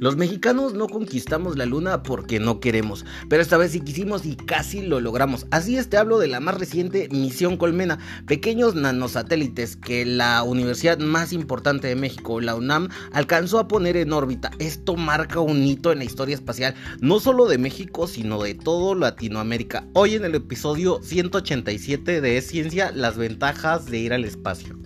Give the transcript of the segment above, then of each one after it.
Los mexicanos no conquistamos la luna porque no queremos, pero esta vez sí quisimos y casi lo logramos. Así es, te hablo de la más reciente misión Colmena, pequeños nanosatélites que la universidad más importante de México, la UNAM, alcanzó a poner en órbita. Esto marca un hito en la historia espacial, no solo de México, sino de todo Latinoamérica. Hoy en el episodio 187 de Ciencia, las ventajas de ir al espacio.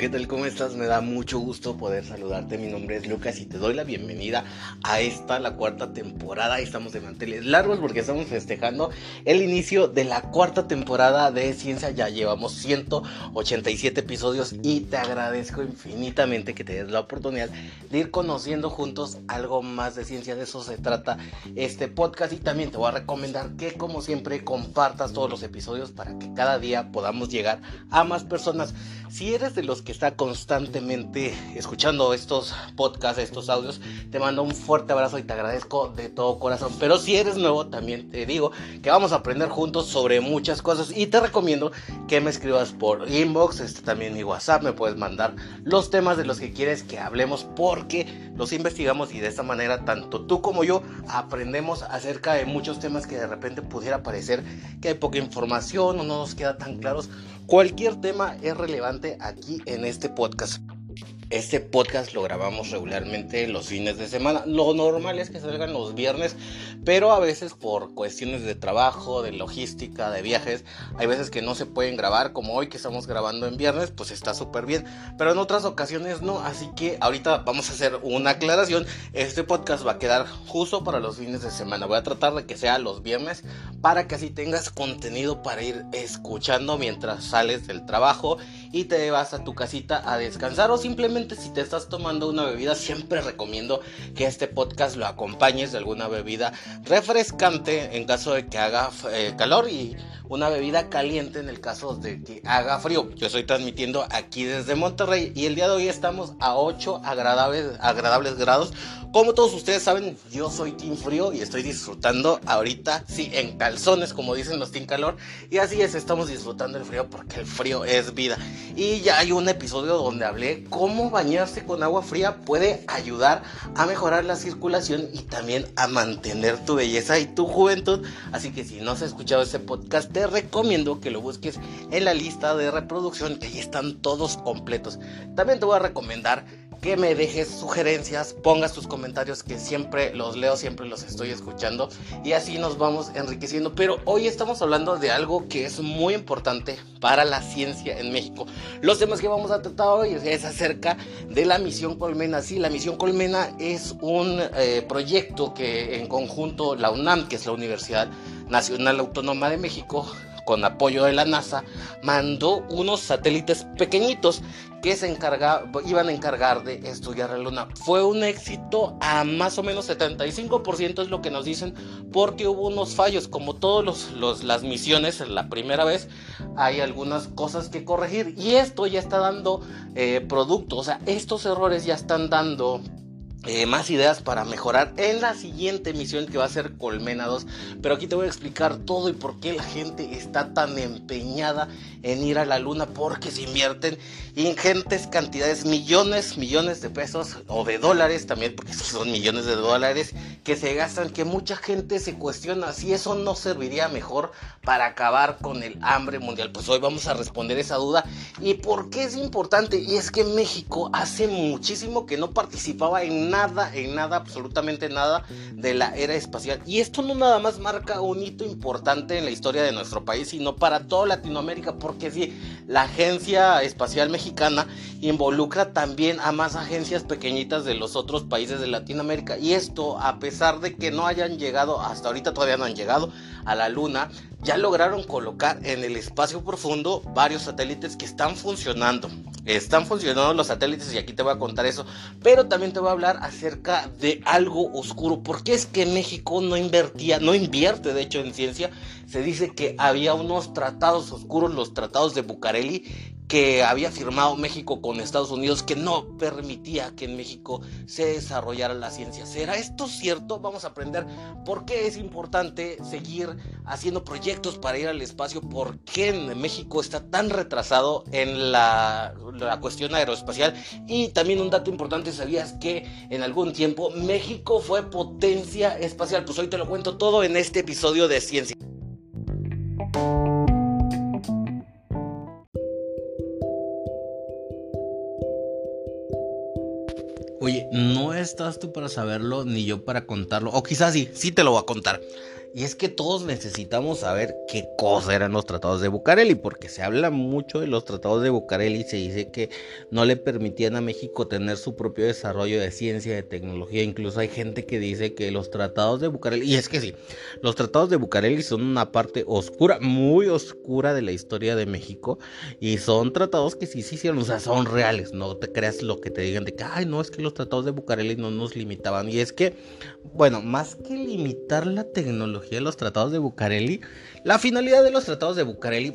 ¿Qué tal? ¿Cómo estás? Me da mucho gusto poder saludarte. Mi nombre es Lucas y te doy la bienvenida a esta, la cuarta temporada. Estamos de manteles largos porque estamos festejando el inicio de la cuarta temporada de Ciencia. Ya llevamos 187 episodios y te agradezco infinitamente que te des la oportunidad de ir conociendo juntos algo más de ciencia. De eso se trata este podcast y también te voy a recomendar que como siempre compartas todos los episodios para que cada día podamos llegar a más personas. Si eres de los que está constantemente escuchando estos podcasts, estos audios, te mando un fuerte abrazo y te agradezco de todo corazón. Pero si eres nuevo, también te digo que vamos a aprender juntos sobre muchas cosas y te recomiendo que me escribas por inbox, este también mi WhatsApp, me puedes mandar los temas de los que quieres que hablemos porque los investigamos y de esta manera tanto tú como yo aprendemos acerca de muchos temas que de repente pudiera parecer que hay poca información o no nos queda tan claros. Cualquier tema es relevante aquí en este podcast. Este podcast lo grabamos regularmente los fines de semana. Lo normal es que salgan los viernes, pero a veces por cuestiones de trabajo, de logística, de viajes, hay veces que no se pueden grabar, como hoy que estamos grabando en viernes, pues está súper bien. Pero en otras ocasiones no, así que ahorita vamos a hacer una aclaración. Este podcast va a quedar justo para los fines de semana. Voy a tratar de que sea los viernes para que así tengas contenido para ir escuchando mientras sales del trabajo y te vas a tu casita a descansar o simplemente si te estás tomando una bebida, siempre recomiendo que este podcast lo acompañes de alguna bebida refrescante en caso de que haga eh, calor y una bebida caliente en el caso de que haga frío. Yo estoy transmitiendo aquí desde Monterrey y el día de hoy estamos a 8 agradables, agradables grados. Como todos ustedes saben, yo soy Team Frío y estoy disfrutando ahorita, sí, en calzones, como dicen los Team Calor. Y así es, estamos disfrutando el frío porque el frío es vida. Y ya hay un episodio donde hablé cómo bañarse con agua fría puede ayudar a mejorar la circulación y también a mantener tu belleza y tu juventud. Así que si no has escuchado ese podcast, te recomiendo que lo busques en la lista de reproducción, que ahí están todos completos. También te voy a recomendar que me dejes sugerencias, pongas tus comentarios que siempre los leo, siempre los estoy escuchando y así nos vamos enriqueciendo. Pero hoy estamos hablando de algo que es muy importante para la ciencia en México. Los temas que vamos a tratar hoy es acerca de la misión Colmena. Sí, la misión Colmena es un eh, proyecto que en conjunto la UNAM, que es la Universidad Nacional Autónoma de México, con apoyo de la NASA, mandó unos satélites pequeñitos que se iban a encargar de estudiar la Luna. Fue un éxito a más o menos 75% es lo que nos dicen, porque hubo unos fallos, como todas los, las misiones la primera vez, hay algunas cosas que corregir. Y esto ya está dando eh, producto, o sea, estos errores ya están dando eh, más ideas para mejorar en la siguiente misión que va a ser Colmena 2. Pero aquí te voy a explicar todo y por qué la gente está tan empeñada en ir a la luna. Porque se invierten ingentes cantidades, millones, millones de pesos o de dólares también, porque son millones de dólares que se gastan. Que mucha gente se cuestiona si eso no serviría mejor para acabar con el hambre mundial. Pues hoy vamos a responder esa duda. ¿Y por qué es importante? Y es que México hace muchísimo que no participaba en nada, en nada, absolutamente nada de la era espacial. Y esto no nada más marca un hito importante en la historia de nuestro país, sino para toda Latinoamérica, porque si la Agencia Espacial Mexicana involucra también a más agencias pequeñitas de los otros países de Latinoamérica. Y esto, a pesar de que no hayan llegado, hasta ahorita todavía no han llegado a la Luna, ya lograron colocar en el espacio profundo varios satélites que están funcionando. Están funcionando los satélites y aquí te voy a contar eso. Pero también te voy a hablar acerca de algo oscuro. Porque es que México no invertía, no invierte de hecho en ciencia. Se dice que había unos tratados oscuros, los tratados de Bucareli, que había firmado México con Estados Unidos que no permitía que en México se desarrollara la ciencia. ¿Será esto cierto? Vamos a aprender por qué es importante seguir haciendo proyectos para ir al espacio, por qué en México está tan retrasado en la, la cuestión aeroespacial y también un dato importante, ¿sabías que en algún tiempo México fue potencia espacial? Pues hoy te lo cuento todo en este episodio de Ciencia. Estás tú para saberlo ni yo para contarlo. O quizás sí, sí te lo voy a contar. Y es que todos necesitamos saber qué cosa eran los tratados de Bucareli, porque se habla mucho de los tratados de Bucareli y se dice que no le permitían a México tener su propio desarrollo de ciencia, de tecnología. Incluso hay gente que dice que los tratados de Bucareli, y es que sí, los tratados de Bucareli son una parte oscura, muy oscura de la historia de México, y son tratados que sí se hicieron, o sea, son reales, no te creas lo que te digan de que, ay, no, es que los tratados de Bucareli no nos limitaban. Y es que, bueno, más que limitar la tecnología, de los tratados de Bucareli, la finalidad de los tratados de Bucareli,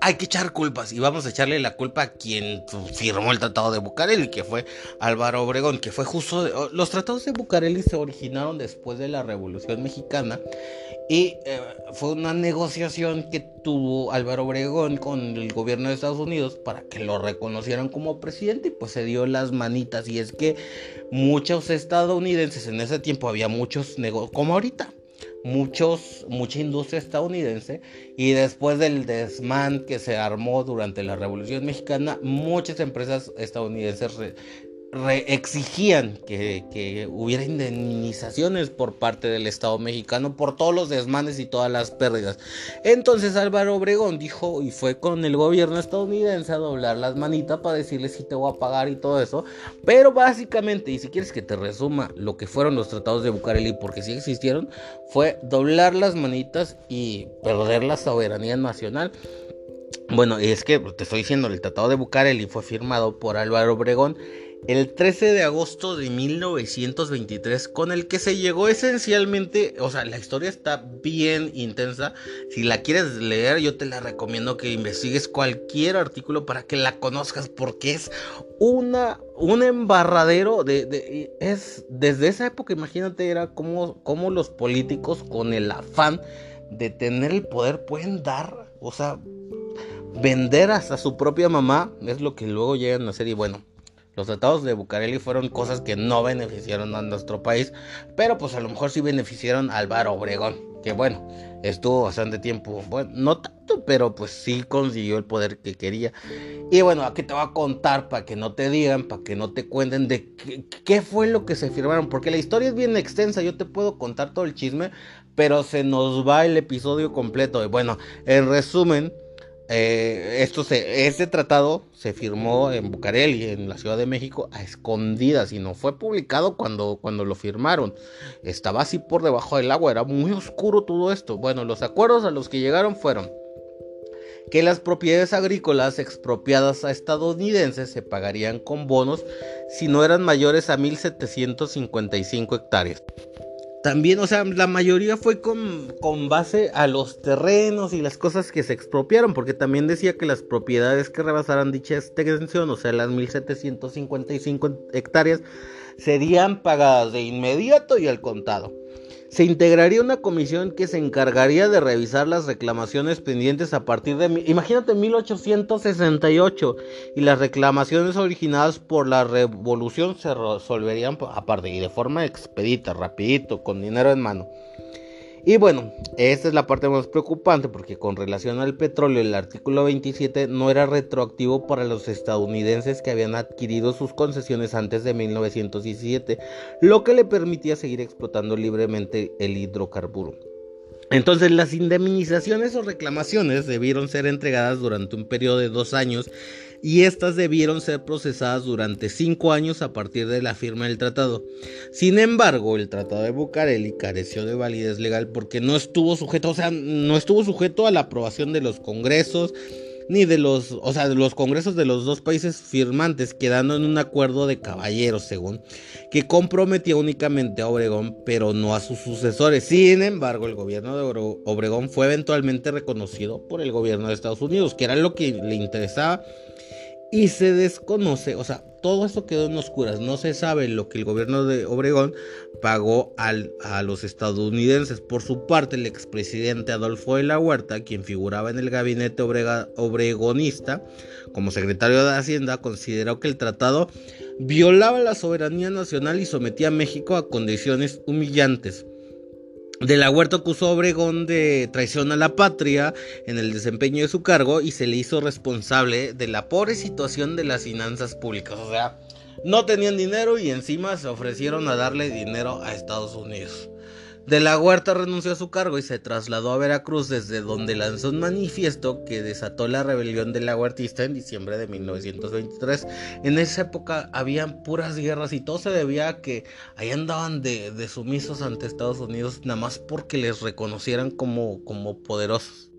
hay que echar culpas y vamos a echarle la culpa a quien firmó el tratado de Bucareli, que fue Álvaro Obregón, que fue justo... los tratados de Bucareli se originaron después de la Revolución Mexicana y eh, fue una negociación que tuvo Álvaro Obregón con el gobierno de Estados Unidos para que lo reconocieran como presidente y pues se dio las manitas. Y es que muchos estadounidenses en ese tiempo había muchos negocios, como ahorita, muchos, mucha industria estadounidense y después del desmán que se armó durante la Revolución Mexicana, muchas empresas estadounidenses exigían que, hubiera indemnizaciones por parte del Estado mexicano por todos los desmanes y todas las pérdidas. Entonces Álvaro Obregón dijo y fue con el gobierno estadounidense a doblar las manitas para decirle si te voy a pagar y todo eso. Pero básicamente, y si quieres que te resuma lo que fueron los tratados de Bucareli, porque sí existieron, fue doblar las manitas y perder la soberanía nacional. Bueno, es que te estoy diciendo, el tratado de Bucareli fue firmado por Álvaro Obregón el 13 de agosto de 1923, con el que se llegó esencialmente, o sea, la historia está bien intensa. Si la quieres leer, yo te la recomiendo que investigues cualquier artículo para que la conozcas, porque es una, un embarradero de, es desde esa época, imagínate, era como, como los políticos con el afán de tener el poder pueden dar, o sea, vender hasta su propia mamá, es lo que luego llegan a hacer y bueno los tratados de Bucareli fueron cosas que no beneficiaron a nuestro país, pero pues a lo mejor sí beneficiaron a Álvaro Obregón, que bueno, estuvo bastante tiempo, bueno, no tanto, pero pues sí consiguió el poder que quería. Y bueno, aquí te voy a contar para que no te digan, para que no te cuenten de qué, qué fue lo que se firmaron, porque la historia es bien extensa, yo te puedo contar todo el chisme, pero se nos va el episodio completo. Y bueno, en resumen, eh, esto este tratado se firmó en Bucareli, en la Ciudad de México, a escondidas y no fue publicado cuando, cuando lo firmaron. Estaba así por debajo del agua, era muy oscuro todo esto. Bueno, los acuerdos a los que llegaron fueron que las propiedades agrícolas expropiadas a estadounidenses se pagarían con bonos si no eran mayores a 1.755 hectáreas. También, o sea, la mayoría fue con, con, base a los terrenos y las cosas que se expropiaron, porque también decía que las propiedades que rebasaran dicha extensión, o sea, las 1755 hectáreas, serían pagadas de inmediato y al contado se integraría una comisión que se encargaría de revisar las reclamaciones pendientes a partir de, imagínate, 1868, y las reclamaciones originadas por la revolución se resolverían aparte y de forma expedita, rapidito, con dinero en mano. Y bueno, esta es la parte más preocupante porque con relación al petróleo el artículo 27 no era retroactivo para los estadounidenses que habían adquirido sus concesiones antes de 1917, lo que le permitía seguir explotando libremente el hidrocarburo. Entonces las indemnizaciones o reclamaciones debieron ser entregadas durante un periodo de dos años y estas debieron ser procesadas durante cinco años a partir de la firma del tratado. Sin embargo, el tratado de Bucareli careció de validez legal porque no estuvo sujeto, o sea, no estuvo sujeto a la aprobación de los congresos ni de los, o sea, de los congresos de los dos países firmantes, quedando en un acuerdo de caballeros, según, que comprometía únicamente a Obregón, pero no a sus sucesores. Sin embargo, el gobierno de Obregón fue eventualmente reconocido por el gobierno de Estados Unidos, que era lo que le interesaba Y se desconoce, o sea, todo esto quedó en oscuras. No se sabe lo que el gobierno de Obregón pagó a los estadounidenses. Por su parte, el expresidente Adolfo de la Huerta, quien figuraba en el gabinete obregonista como secretario de Hacienda, consideró que el tratado violaba la soberanía nacional y sometía a México a condiciones humillantes. De la Huerta acusó Obregón de traición a la patria en el desempeño de su cargo y se le hizo responsable de la pobre situación de las finanzas públicas. O sea, no tenían dinero y encima se ofrecieron a darle dinero a Estados Unidos. De la Huerta renunció a su cargo y se trasladó a Veracruz desde donde lanzó un manifiesto que desató la rebelión de la Huertista en diciembre de 1923. En esa época habían puras guerras y todo se debía a que ahí andaban de, sumisos ante Estados Unidos nada más porque les reconocieran como, como poderosos.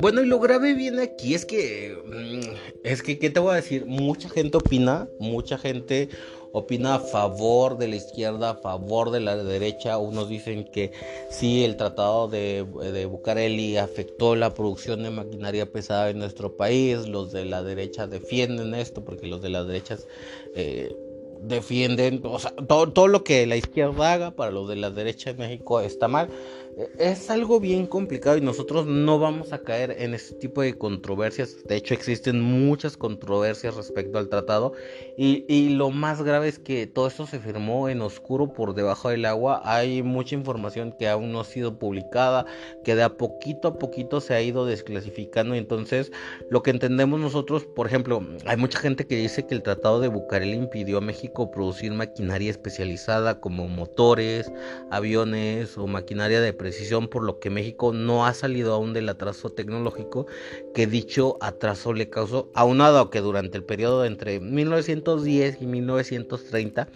Bueno, y lo grave viene aquí es que, mm, es que, ¿qué te voy a decir? Mucha gente opina, mucha gente opina a favor de la izquierda, a favor de la derecha. Unos dicen que sí, el tratado de, de Bucareli afectó la producción de maquinaria pesada en nuestro país. Los de la derecha defienden esto porque los de las derechas... Eh, defienden, o sea, todo, todo, lo que la izquierda haga para los de la derecha en México está mal es algo bien complicado y nosotros no vamos a caer en ese tipo de controversias. De hecho, existen muchas controversias respecto al tratado y, lo más grave es que todo esto se firmó en oscuro por debajo del agua. Hay mucha información que aún no ha sido publicada, que de a poquito a poquito se ha ido desclasificando. Entonces, lo que entendemos nosotros, por ejemplo, hay mucha gente que dice que el tratado de Bucareli impidió a México producir maquinaria especializada como motores, aviones o maquinaria de por lo que México no ha salido aún del atraso tecnológico que dicho atraso le causó, aunado a que durante el periodo entre 1910 y 1930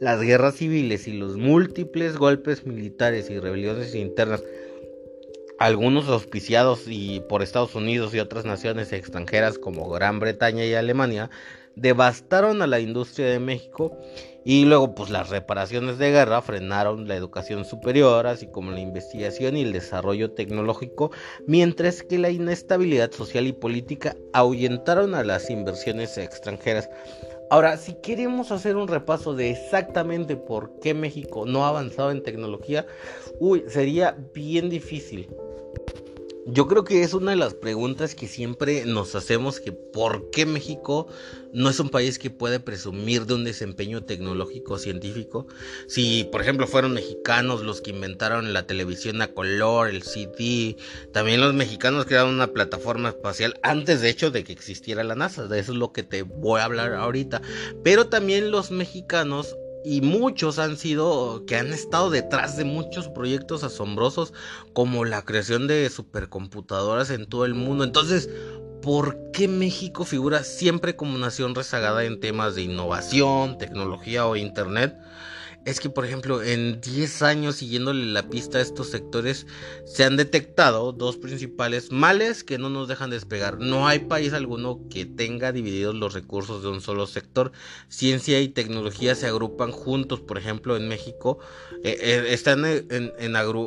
las guerras civiles y los múltiples golpes militares y rebeliones internas algunos auspiciados y por Estados Unidos y otras naciones extranjeras como Gran Bretaña y Alemania devastaron a la industria de México y luego pues las reparaciones de guerra frenaron la educación superior así como la investigación y el desarrollo tecnológico mientras que la inestabilidad social y política ahuyentaron a las inversiones extranjeras. Ahora, si queremos hacer un repaso de exactamente por qué México no ha avanzado en tecnología, uy, sería bien difícil. Yo creo que es una de las preguntas que siempre nos hacemos que por qué México no es un país que puede presumir de un desempeño tecnológico científico. Si, por ejemplo, fueron mexicanos los que inventaron la televisión a color, el CD, también los mexicanos crearon una plataforma espacial antes de hecho de que existiera la NASA, de eso es lo que te voy a hablar ahorita. Pero también los mexicanos y muchos han sido que han estado detrás de muchos proyectos asombrosos como la creación de supercomputadoras en todo el mundo. Entonces, ¿por qué México figura siempre como nación rezagada en temas de innovación, tecnología o internet? Es que, por ejemplo, en 10 años siguiéndole la pista a estos sectores, se han detectado dos principales males que no nos dejan despegar. No hay país alguno que tenga divididos los recursos de un solo sector. Ciencia y tecnología se agrupan juntos, por ejemplo, en México, eh, eh, están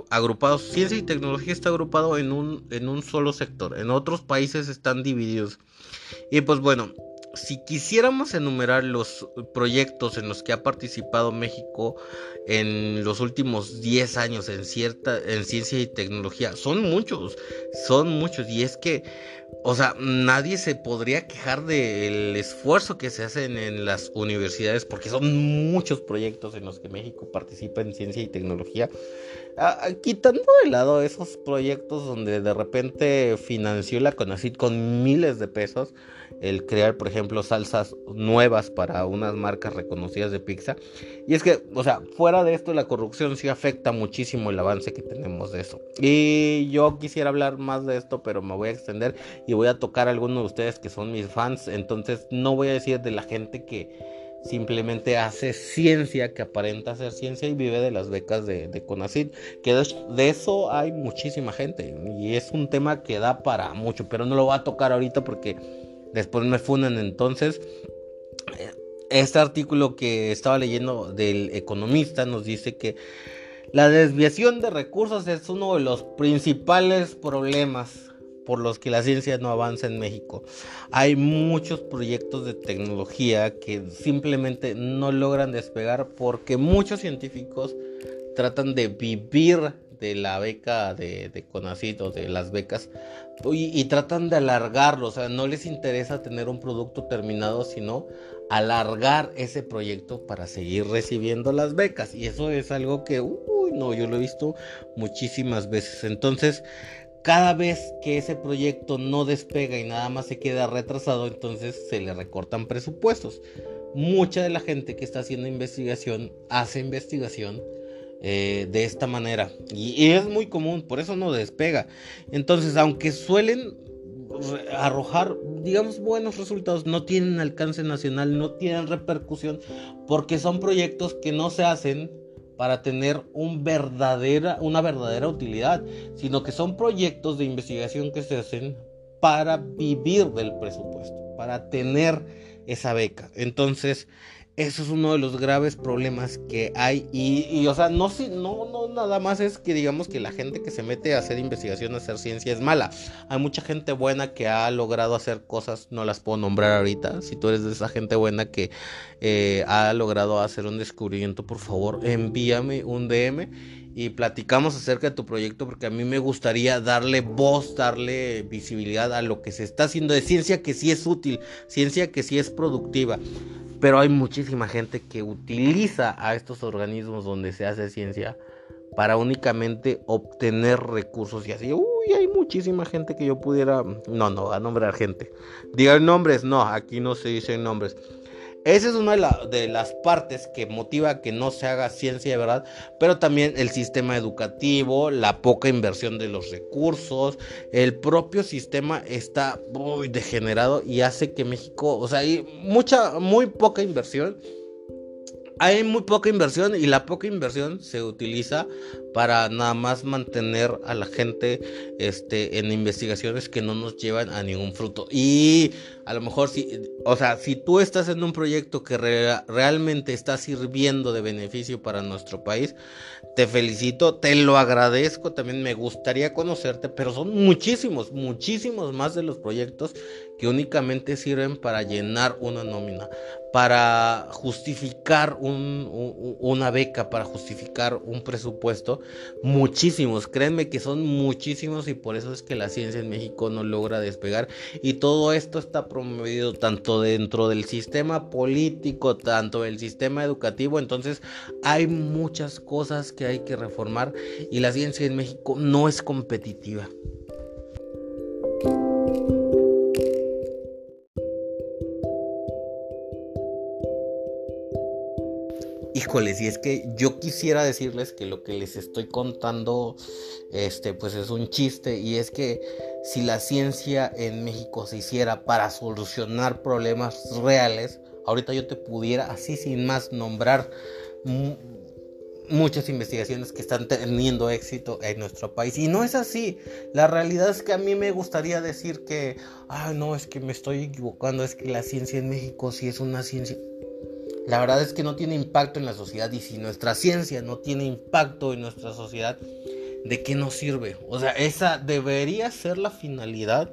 agrupados. Ciencia y tecnología está agrupado en un, en un solo sector. En otros países están divididos. Y pues bueno, si quisiéramos enumerar los proyectos en los que ha participado México en los últimos 10 años en cierta en ciencia y tecnología, son muchos, son muchos y es que o sea, nadie se podría quejar del esfuerzo que se hacen en las universidades porque son muchos proyectos en los que México participa en ciencia y tecnología. Ah, ah, quitando de lado esos proyectos donde de repente financió la CONACYT con miles de pesos, el crear, por ejemplo, salsas nuevas para unas marcas reconocidas de pizza. Y es que, o sea, fuera de esto, la corrupción sí afecta muchísimo el avance que tenemos de eso. Y yo quisiera hablar más de esto, pero me voy a extender y voy a tocar a algunos de ustedes que son mis fans. Entonces, no voy a decir de la gente que simplemente hace ciencia, que aparenta hacer ciencia y vive de las becas de, de CONACYT, que de, eso hay muchísima gente y es un tema que da para mucho, pero no lo voy a tocar ahorita porque después me funan entonces. Este artículo que estaba leyendo del economista nos dice que La desviación de recursos es uno de los principales problemas por los que la ciencia no avanza en México. Hay muchos proyectos de tecnología que simplemente no logran despegar porque muchos científicos tratan de vivir de la beca de, de de las becas y, y, tratan de alargarlo, o sea, no les interesa tener un producto terminado, sino alargar ese proyecto para seguir recibiendo las becas y eso es algo que, uy, no, yo lo he visto muchísimas veces. Entonces, cada vez que ese proyecto no despega y nada más se queda retrasado, entonces se le recortan presupuestos. Mucha de la gente que está haciendo investigación hace investigación eh, de esta manera y, es muy común, por eso no despega. Entonces, aunque suelen arrojar, digamos, buenos resultados, no tienen alcance nacional, no tienen repercusión, porque son proyectos que no se hacen para tener una verdadera utilidad, sino que son proyectos de investigación que se hacen para vivir del presupuesto, para tener esa beca. Entonces, eso es uno de los graves problemas que hay. Y, o sea, no, no, no nada más es que digamos que la gente que se mete a hacer investigación, a hacer ciencia es mala. Hay mucha gente buena que ha logrado hacer cosas, no las puedo nombrar ahorita. Si tú eres de esa gente buena que eh, ha logrado hacer un descubrimiento, por favor, envíame un DM y platicamos acerca de tu proyecto porque a mí me gustaría darle voz, darle visibilidad a lo que se está haciendo de ciencia que sí es útil, ciencia que sí es productiva. Pero hay muchísima gente que utiliza a estos organismos donde se hace ciencia para únicamente obtener recursos y así. Uy, hay muchísima gente que yo pudiera... No, no, a nombrar gente. Digan nombres, no, aquí no se dicen nombres. Esa es una de, las partes que motiva que no se haga ciencia de verdad, pero también el sistema educativo, la poca inversión de los recursos, el propio sistema está muy degenerado y hace que México, o sea, hay mucha, muy poca inversión. Hay muy poca inversión y la poca inversión se utiliza para nada más mantener a la gente este, en investigaciones que no nos llevan a ningún fruto. Y a lo mejor si, o sea, si tú estás en un proyecto que realmente está sirviendo de beneficio para nuestro país, te felicito, te lo agradezco, también me gustaría conocerte, pero son muchísimos, muchísimos más de los proyectos que únicamente sirven para llenar una nómina, para justificar una beca, para justificar un presupuesto. Muchísimos, créanme que son muchísimos y por eso es que la ciencia en México no logra despegar. Y todo esto está promovido tanto dentro del sistema político, tanto del sistema educativo. Entonces hay muchas cosas que hay que reformar y la ciencia en México no es competitiva. Híjoles, y es que yo quisiera decirles que lo que les estoy contando, este, pues es un chiste, y es que si la ciencia en México se hiciera para solucionar problemas reales, ahorita yo te pudiera así sin más nombrar muchas investigaciones que están teniendo éxito en nuestro país. Y no es así. La realidad es que a mí me gustaría decir que, ah, no, es que me estoy equivocando, es que la ciencia en México sí es una ciencia. La verdad es que no tiene impacto en la sociedad y si nuestra ciencia no tiene impacto en nuestra sociedad, ¿de qué nos sirve? O sea, esa debería ser la finalidad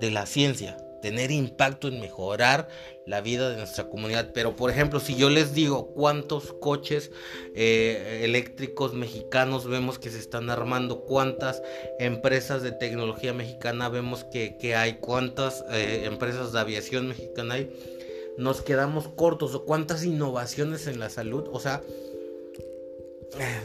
de la ciencia, tener impacto en mejorar la vida de nuestra comunidad. Pero por ejemplo, si yo les digo cuántos coches eh, eléctricos mexicanos vemos que se están armando, cuántas empresas de tecnología mexicana vemos que, hay, cuántas eh, empresas de aviación mexicana hay nos quedamos cortos o cuántas innovaciones en la salud, o sea,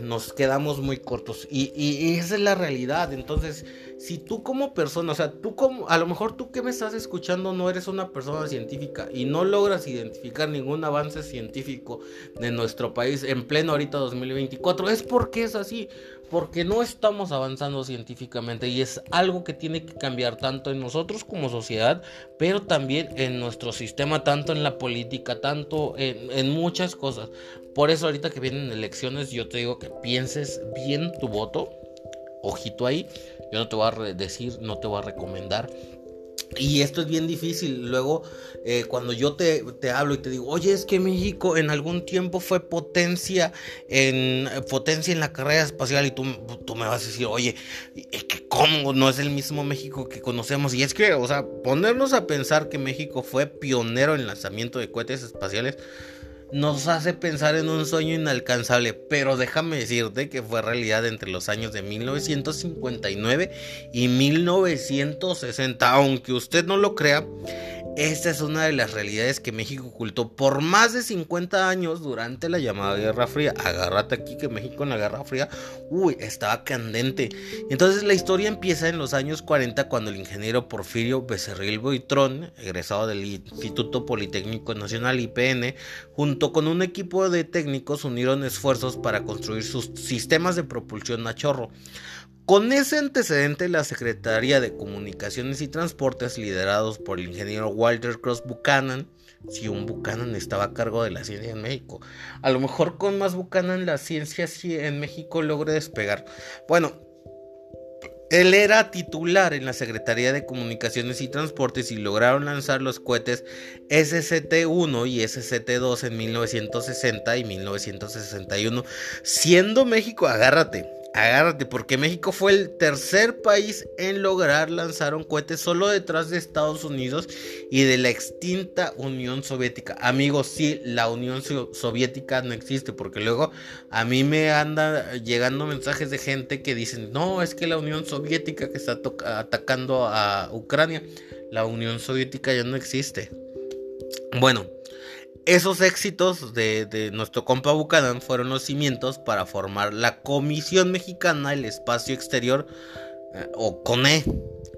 nos quedamos muy cortos y, y, esa es la realidad. Entonces, si tú como persona, o sea, tú como, a lo mejor tú que me estás escuchando no eres una persona científica y no logras identificar ningún avance científico de nuestro país en pleno ahorita 2024, es porque es así, porque no estamos avanzando científicamente y es algo que tiene que cambiar tanto en nosotros como sociedad, pero también en nuestro sistema, tanto en la política, tanto en, muchas cosas. Por eso ahorita que vienen elecciones yo te digo que pienses bien tu voto, ojito ahí, yo no te voy a decir, no te voy a recomendar Y esto es bien difícil. Luego, eh, cuando yo te, te, hablo y te digo, oye, es que México en algún tiempo fue potencia en potencia en la carrera espacial, y tú, tú me vas a decir, oye, que cómo no es el mismo México que conocemos. Y es que, o sea, ponernos a pensar que México fue pionero en lanzamiento de cohetes espaciales nos hace pensar en un sueño inalcanzable, pero déjame decirte que fue realidad entre los años de 1959 y 1960, aunque usted no lo crea. Esta es una de las realidades que México ocultó por más de 50 años durante la llamada Guerra Fría. Agárrate aquí que México en la Guerra Fría, uy, estaba candente. Entonces la historia empieza en los años 40 cuando el ingeniero Porfirio Becerril Boitrón, egresado del Instituto Politécnico Nacional IPN, junto con un equipo de técnicos unieron esfuerzos para construir sus sistemas de propulsión a chorro. Con ese antecedente, la Secretaría de Comunicaciones y Transportes, liderados por el ingeniero Walter Cross Buchanan, si un Buchanan estaba a cargo de la ciencia en México, a lo mejor con más Buchanan la ciencia en México logre despegar. Bueno, él era titular en la Secretaría de Comunicaciones y Transportes y lograron lanzar los cohetes SCT-1 y SCT-2 en 1960 y 1961, siendo México, agárrate, agárrate, porque México fue el tercer país en lograr lanzar un cohete solo detrás de Estados Unidos y de la extinta Unión Soviética. Amigos, sí, la Unión Soviética no existe, porque luego a mí me anda llegando mensajes de gente que dicen, no, es que la Unión Soviética que está atacando a Ucrania, la Unión Soviética ya no existe. Bueno, esos éxitos de, nuestro compa Buchanan fueron los cimientos para formar la Comisión Mexicana del Espacio Exterior, eh, o CONE,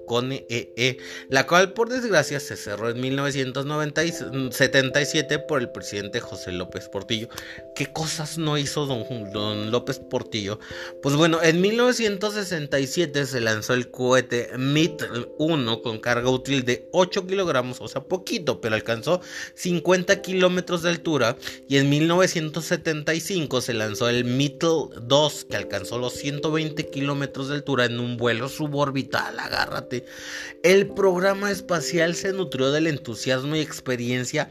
con EE, la cual por desgracia se cerró en 1977 por el presidente José López Portillo. ¿Qué cosas no hizo don, don López Portillo? Pues bueno, en 1967 se lanzó el cohete MIT-1 con carga útil de 8 kilogramos, o sea, poquito, pero alcanzó 50 kilómetros de altura. Y en 1975 se lanzó el MIT-2 que alcanzó los 120 kilómetros de altura en un vuelo suborbital. Agárrate el programa espacial se nutrió del entusiasmo y experiencia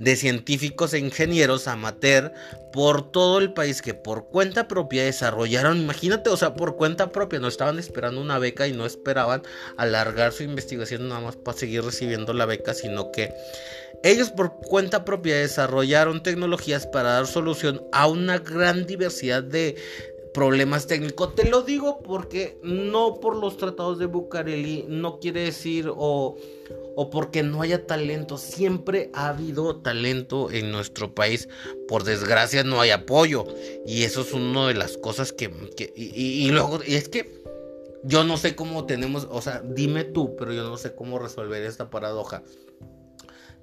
de científicos e ingenieros amateur por todo el país que por cuenta propia desarrollaron, imagínate, o sea, por cuenta propia, no estaban esperando una beca y no esperaban alargar su investigación nada más para seguir recibiendo la beca, sino que ellos por cuenta propia desarrollaron tecnologías para dar solución a una gran diversidad de, problemas técnicos. Te lo digo porque no por los tratados de Bucareli no quiere decir o, o porque no haya talento. Siempre ha habido talento en nuestro país. Por desgracia no hay apoyo. Y eso es una de las cosas que... y, y, luego, y es que yo no sé cómo tenemos, o sea, dime tú, pero yo no sé cómo resolver esta paradoja.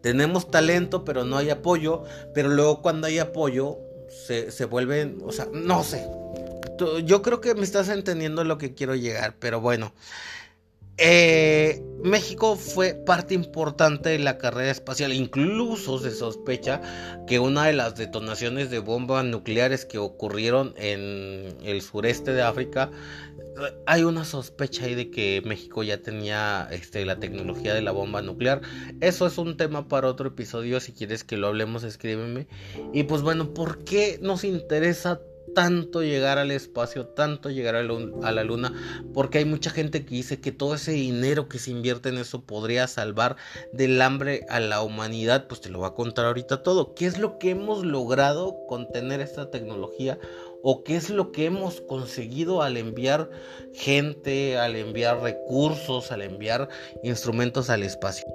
Tenemos talento, pero no hay apoyo. Pero luego cuando hay apoyo, se, se vuelven, o sea, no sé yo creo que me estás entendiendo lo que quiero llegar, pero bueno. Eh, México fue parte importante de la carrera espacial, incluso se sospecha que una de las detonaciones de bombas nucleares que ocurrieron en el sureste de África, hay una sospecha ahí de que México ya tenía este, la tecnología de la bomba nuclear. Eso es un tema para otro episodio, si quieres que lo hablemos, escríbeme. Y pues bueno, ¿por qué nos interesa tanto llegar al espacio, tanto llegar a la luna, porque hay mucha gente que dice que todo ese dinero que se invierte en eso podría salvar del hambre a la humanidad, pues te lo voy a contar ahorita todo. ¿Qué es lo que hemos logrado con tener esta tecnología? ¿O qué es lo que hemos conseguido al enviar gente, al enviar recursos, al enviar instrumentos al espacio?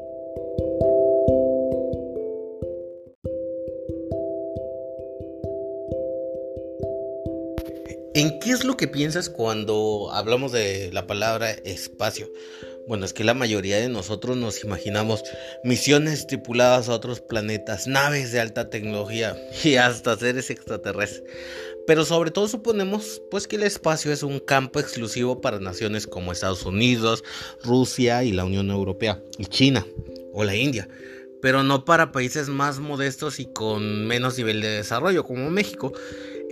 ¿En qué es lo que piensas cuando hablamos de la palabra espacio? Bueno, es que la mayoría de nosotros nos imaginamos misiones tripuladas a otros planetas, naves de alta tecnología y hasta seres extraterrestres. Pero sobre todo suponemos pues que el espacio es un campo exclusivo para naciones como Estados Unidos, Rusia y la Unión Europea, y China o la India pero no para países más modestos y con menos nivel de desarrollo como México.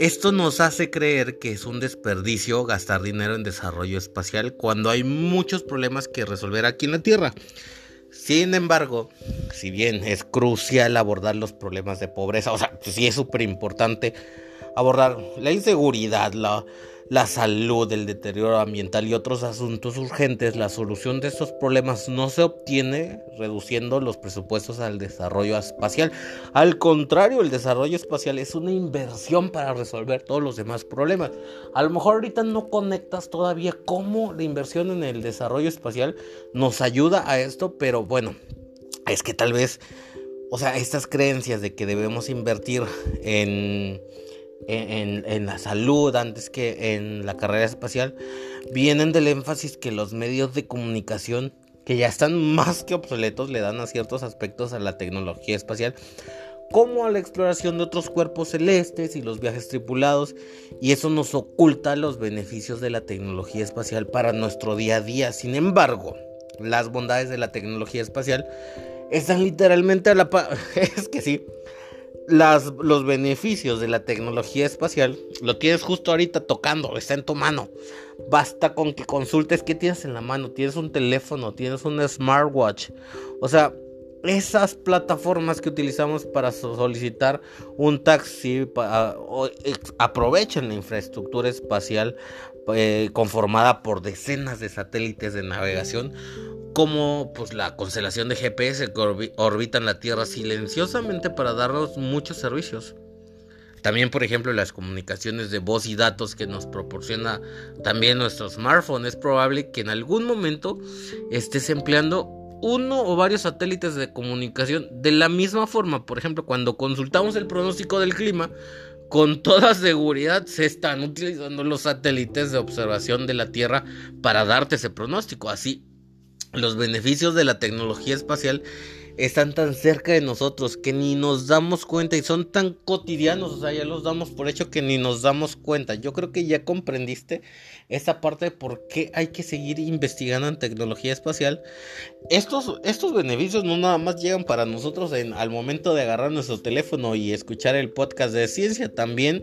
Esto nos hace creer que es un desperdicio gastar dinero en desarrollo espacial cuando hay muchos problemas que resolver aquí en la Tierra. Sin embargo, si bien es crucial abordar los problemas de pobreza, o sea, sí es súper importante abordar la inseguridad, la, la salud, el deterioro ambiental y otros asuntos urgentes, la solución de estos problemas no se obtiene reduciendo los presupuestos al desarrollo espacial. Al contrario, el desarrollo espacial es una inversión para resolver todos los demás problemas. A lo mejor ahorita no conectas todavía cómo la inversión en el desarrollo espacial nos ayuda a esto, pero bueno, es que tal vez, o sea, estas creencias de que debemos invertir en en, la salud antes que en la carrera espacial vienen del énfasis que los medios de comunicación que ya están más que obsoletos le dan a ciertos aspectos a la tecnología espacial como a la exploración de otros cuerpos celestes y los viajes tripulados y eso nos oculta los beneficios de la tecnología espacial para nuestro día a día. Sin embargo, las bondades de la tecnología espacial están literalmente a la es que sí, los beneficios de la tecnología espacial lo tienes justo ahorita tocando, está en tu mano. Basta con que consultes qué tienes en la mano. Tienes un teléfono, tienes un smartwatch. O sea, esas plataformas que utilizamos para solicitar un taxi aprovechen la infraestructura espacial eh, conformada por decenas de satélites de navegación como pues la constelación de GPS que orbitan la Tierra silenciosamente para darnos muchos servicios. También, por ejemplo, las comunicaciones de voz y datos que nos proporciona también nuestro smartphone. Es probable que en algún momento estés empleando uno o varios satélites de comunicación de la misma forma. Por ejemplo, cuando consultamos el pronóstico del clima, con toda seguridad se están utilizando los satélites de observación de la Tierra para darte ese pronóstico. Así los beneficios de la tecnología espacial están tan cerca de nosotros que ni nos damos cuenta y son tan cotidianos, o sea, ya los damos por hecho que ni nos damos cuenta. Yo creo que ya comprendiste esa parte de por qué hay que seguir investigando en tecnología espacial. Estos, estos beneficios no nada más llegan para nosotros al momento de agarrar nuestro teléfono y escuchar el podcast de ciencia, también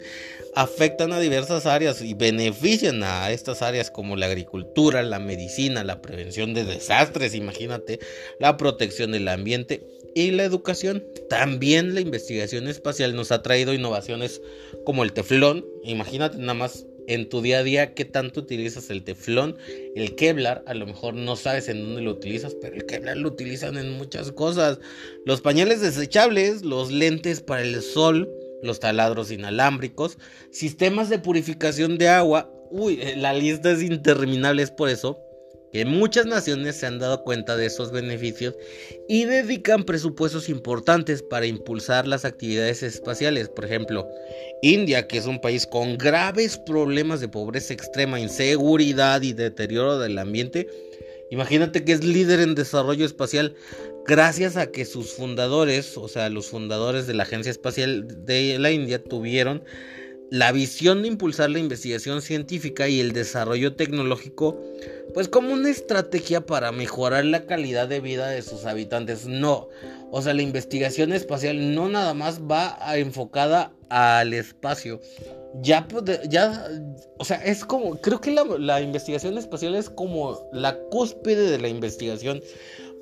afectan a diversas áreas y benefician a estas áreas como la agricultura, la medicina, la prevención de desastres, imagínate, la protección del ambiente y la educación. También la investigación espacial nos ha traído innovaciones como el teflón, imagínate nada más en tu día a día qué tanto utilizas el teflón, el Kevlar, a lo mejor no sabes en dónde lo utilizas, pero el Kevlar lo utilizan en muchas cosas. Los pañales desechables, los lentes para el sol, los taladros inalámbricos, sistemas de purificación de agua. Uy, eh, la lista es interminable, es por eso que muchas naciones se han dado cuenta de esos beneficios y dedican presupuestos importantes para impulsar las actividades espaciales. Por ejemplo, India, que es un país con graves problemas de pobreza extrema, inseguridad y deterioro del ambiente, imagínate que es líder en desarrollo espacial gracias a que sus fundadores, o sea, los fundadores de la Agencia Espacial de la India, tuvieron la visión de impulsar la investigación científica y el desarrollo tecnológico, pues como una estrategia para mejorar la calidad de vida de sus habitantes. No, o sea, la investigación espacial no nada más va enfocada al espacio. Ya, ya, o sea, es como, creo que la, investigación espacial es como la cúspide de la investigación,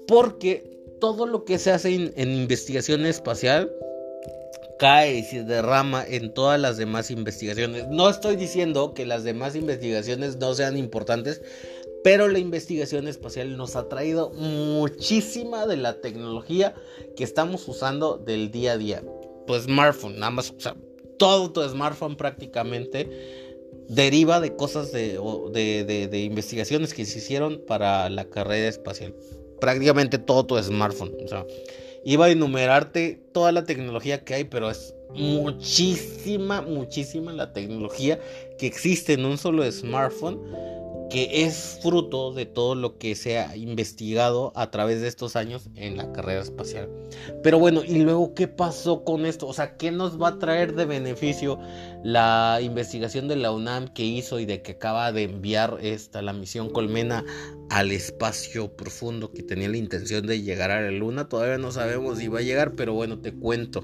porque todo lo que se hace en investigación espacial, cae y se derrama en todas las demás investigaciones. No estoy diciendo que las demás investigaciones no sean importantes, pero la investigación espacial nos ha traído muchísima de la tecnología que estamos usando del día a día. Pues smartphone, nada más, o sea, todo tu smartphone prácticamente deriva de cosas de, de, de investigaciones que se hicieron para la carrera espacial. Prácticamente todo tu smartphone, o sea iba a enumerarte toda la tecnología que hay, pero es muchísima, muchísima la tecnología que existe en un solo smartphone que es fruto de todo lo que se ha investigado a través de estos años en la carrera espacial. Pero bueno, ¿y luego qué pasó con esto? O sea, ¿qué nos va a traer de beneficio la investigación de la UNAM que hizo y de que acaba de enviar esta, la misión Colmena al espacio profundo que tenía la intención de llegar a la Luna? Todavía no sabemos si va a llegar, pero bueno, te cuento.